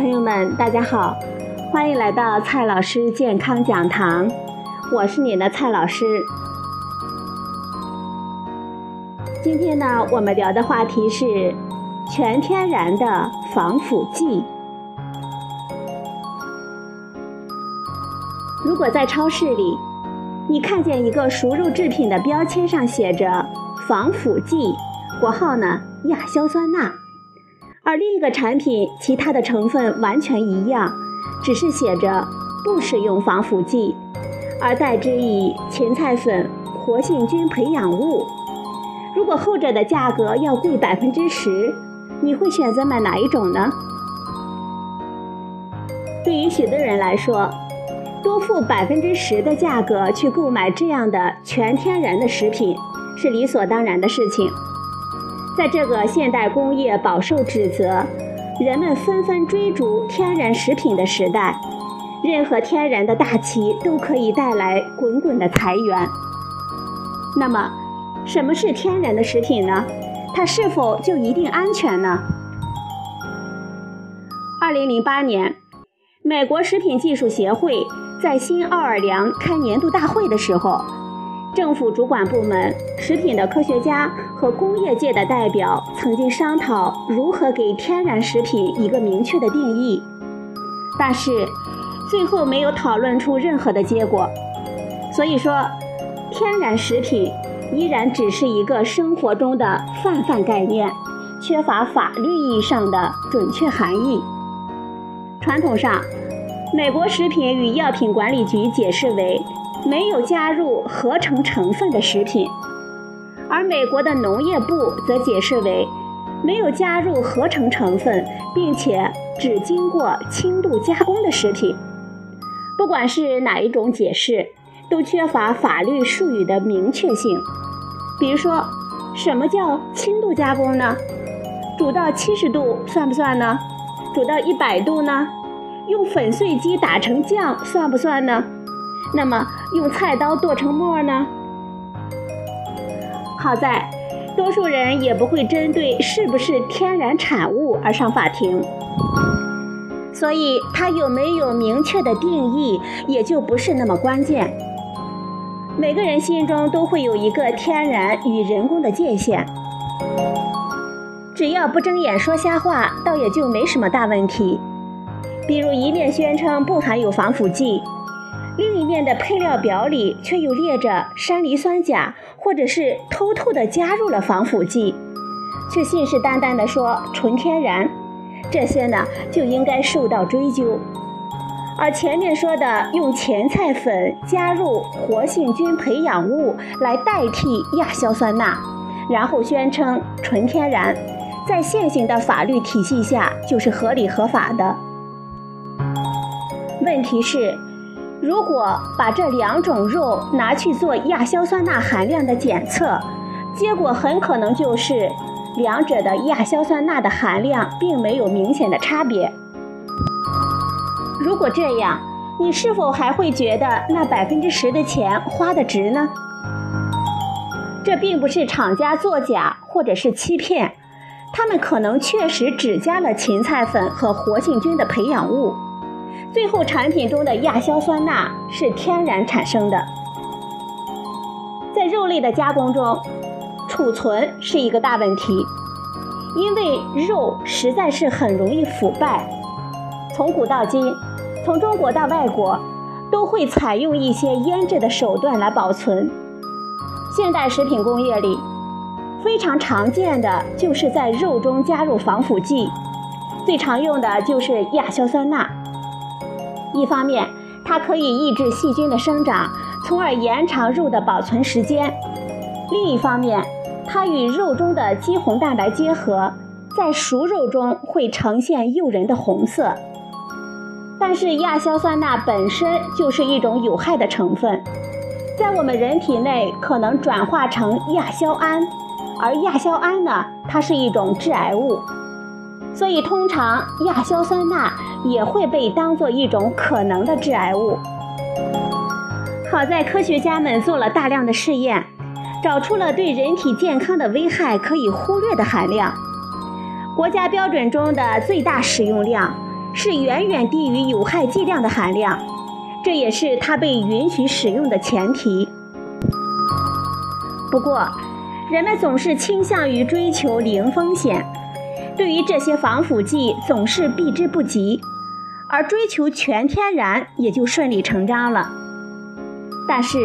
朋友们，大家好，欢迎来到蔡老师健康讲堂，我是你的蔡老师。今天呢，我们聊的话题是全天然的防腐剂。如果在超市里，你看见一个熟肉制品的标签上写着“防腐剂”，国号呢亚硝酸钠。而另一个产品，其他的成分完全一样，只是写着不使用防腐剂，而代之以芹菜粉、活性菌培养物。如果后者的价格要贵百分之十，你会选择买哪一种呢？对于许多人来说，多付百分之十的价格去购买这样的全天然的食品，是理所当然的事情。在这个现代工业饱受指责、人们纷纷追逐天然食品的时代，任何天然的大旗都可以带来滚滚的财源。那么，什么是天然的食品呢？它是否就一定安全呢？二零零八年，美国食品技术协会在新奥尔良开年度大会的时候。政府主管部门、食品的科学家和工业界的代表曾经商讨如何给天然食品一个明确的定义，但是最后没有讨论出任何的结果。所以说，天然食品依然只是一个生活中的泛泛概念，缺乏法律意义上的准确含义。传统上，美国食品与药品管理局解释为。没有加入合成成分的食品，而美国的农业部则解释为没有加入合成成分，并且只经过轻度加工的食品。不管是哪一种解释，都缺乏法律术语的明确性。比如说，什么叫轻度加工呢？煮到七十度算不算呢？煮到一百度呢？用粉碎机打成酱算不算呢？那么用菜刀剁成末呢？好在，多数人也不会针对是不是天然产物而上法庭，所以它有没有明确的定义也就不是那么关键。每个人心中都会有一个天然与人工的界限，只要不睁眼说瞎话，倒也就没什么大问题。比如一面宣称不含有防腐剂。另一面的配料表里却又列着山梨酸钾，或者是偷偷的加入了防腐剂，却信誓旦旦的说纯天然，这些呢就应该受到追究。而前面说的用芹菜粉加入活性菌培养物来代替亚硝酸钠，然后宣称纯天然，在现行的法律体系下就是合理合法的。问题是。如果把这两种肉拿去做亚硝酸钠含量的检测，结果很可能就是两者的亚硝酸钠的含量并没有明显的差别。如果这样，你是否还会觉得那百分之十的钱花的值呢？这并不是厂家作假或者是欺骗，他们可能确实只加了芹菜粉和活性菌的培养物。最后产品中的亚硝酸钠是天然产生的。在肉类的加工中，储存是一个大问题，因为肉实在是很容易腐败。从古到今，从中国到外国，都会采用一些腌制的手段来保存。现代食品工业里，非常常见的就是在肉中加入防腐剂，最常用的就是亚硝酸钠。一方面，它可以抑制细菌的生长，从而延长肉的保存时间；另一方面，它与肉中的肌红蛋白结合，在熟肉中会呈现诱人的红色。但是，亚硝酸钠本身就是一种有害的成分，在我们人体内可能转化成亚硝胺，而亚硝胺呢，它是一种致癌物。所以，通常亚硝酸钠也会被当做一种可能的致癌物。好在科学家们做了大量的试验，找出了对人体健康的危害可以忽略的含量。国家标准中的最大使用量是远远低于有害剂量的含量，这也是它被允许使用的前提。不过，人们总是倾向于追求零风险，对于这些防腐剂总是避之不及，而追求全天然也就顺理成章了。但是，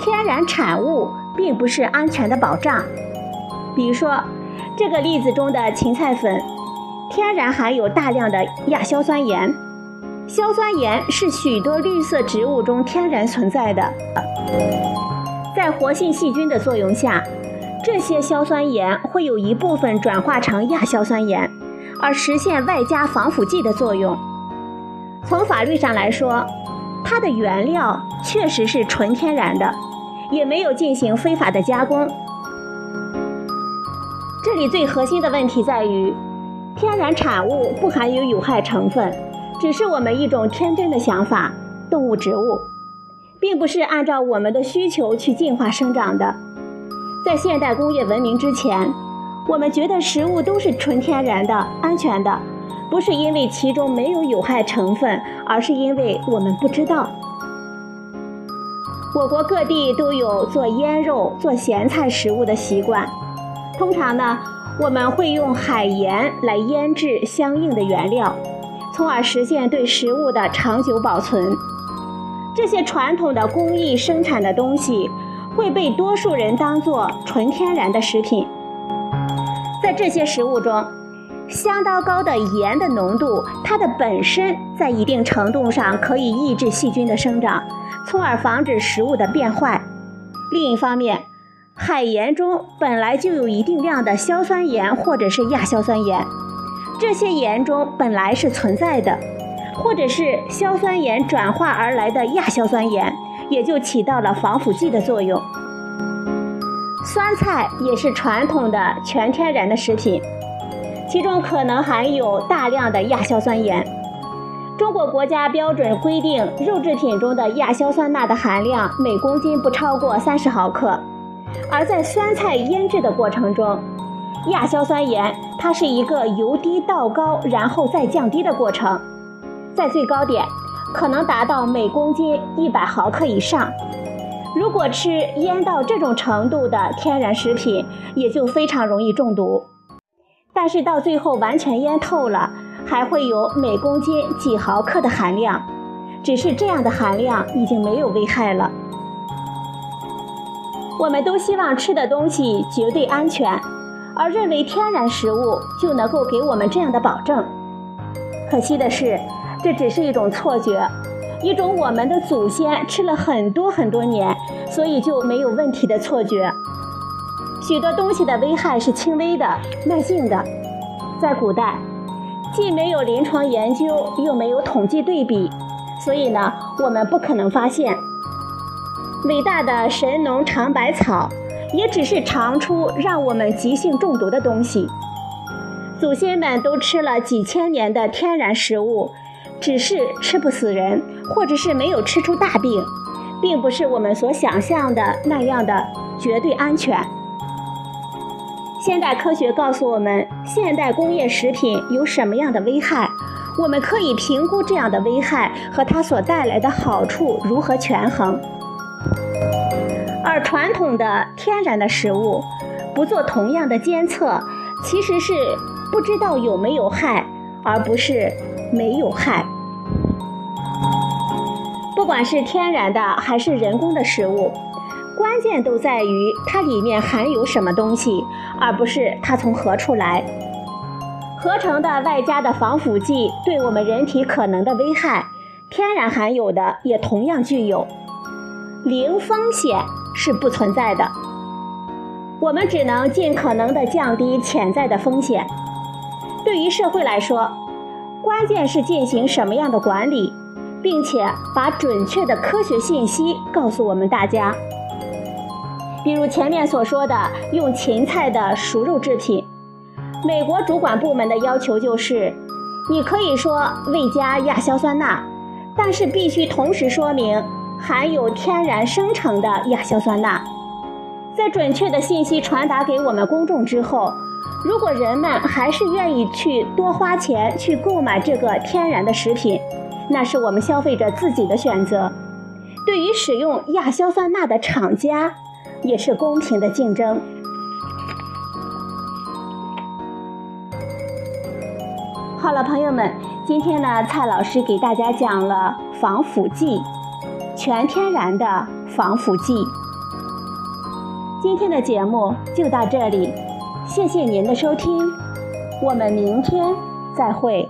天然产物并不是安全的保障。比如说，这个例子中的芹菜粉，天然含有大量的亚硝酸盐。硝酸盐是许多绿色植物中天然存在的，在活性细菌的作用下，这些硝酸盐会有一部分转化成亚硝酸盐，而实现外加防腐剂的作用。从法律上来说，它的原料确实是纯天然的，也没有进行非法的加工。这里最核心的问题在于，天然产物不含有有害成分，只是我们一种天真的想法。动物、植物，并不是按照我们的需求去进化生长的。在现代工业文明之前，我们觉得食物都是纯天然的、安全的，不是因为其中没有有害成分，而是因为我们不知道。我国各地都有做腌肉、做咸菜食物的习惯。通常呢，我们会用海盐来腌制相应的原料，从而实现对食物的长久保存。这些传统的工艺生产的东西会被多数人当作纯天然的食品。在这些食物中，相当高的盐的浓度，它的本身在一定程度上可以抑制细菌的生长，从而防止食物的变坏。另一方面，海盐中本来就有一定量的硝酸盐或者是亚硝酸盐，这些盐中本来是存在的，或者是硝酸盐转化而来的亚硝酸盐，也就起到了防腐剂的作用。酸菜也是传统的全天然的食品，其中可能含有大量的亚硝酸盐。中国国家标准规定，肉制品中的亚硝酸钠的含量每公斤不超过三十毫克。而在酸菜腌制的过程中，亚硝酸盐它是一个由低到高，然后再降低的过程，在最高点可能达到每公斤一百毫克以上。如果吃腌到这种程度的天然食品，也就非常容易中毒。但是到最后完全腌透了，还会有每公斤几毫克的含量，只是这样的含量已经没有危害了。我们都希望吃的东西绝对安全，而认为天然食物就能够给我们这样的保证。可惜的是，这只是一种错觉，一种我们的祖先吃了很多很多年，所以就没有问题的错觉。许多东西的危害是轻微的、慢性的，在古代，既没有临床研究，又没有统计对比，所以呢，我们不可能发现。伟大的神农尝百草，也只是尝出让我们急性中毒的东西。祖先们都吃了几千年的天然食物，只是吃不死人，或者是没有吃出大病，并不是我们所想象的那样的绝对安全。现代科学告诉我们，现代工业食品有什么样的危害，我们可以评估这样的危害和它所带来的好处如何权衡。而传统的天然的食物，不做同样的监测，其实是不知道有没有害，而不是没有害。不管是天然的还是人工的食物，关键都在于它里面含有什么东西，而不是它从何处来。合成的外加的防腐剂对我们人体可能的危害，天然含有的也同样具有。零风险是不存在的，我们只能尽可能的降低潜在的风险。对于社会来说，关键是进行什么样的管理，并且把准确的科学信息告诉我们大家。比如前面所说的用芹菜的熟肉制品，美国主管部门的要求就是，你可以说未加亚硝酸钠，但是必须同时说明。含有天然生成的亚硝酸钠，在准确的信息传达给我们公众之后，如果人们还是愿意去多花钱去购买这个天然的食品，那是我们消费者自己的选择。对于使用亚硝酸钠的厂家，也是公平的竞争。好了，朋友们，今天呢，蔡老师给大家讲了防腐剂，全天然的防腐剂。今天的节目就到这里，谢谢您的收听，我们明天再会。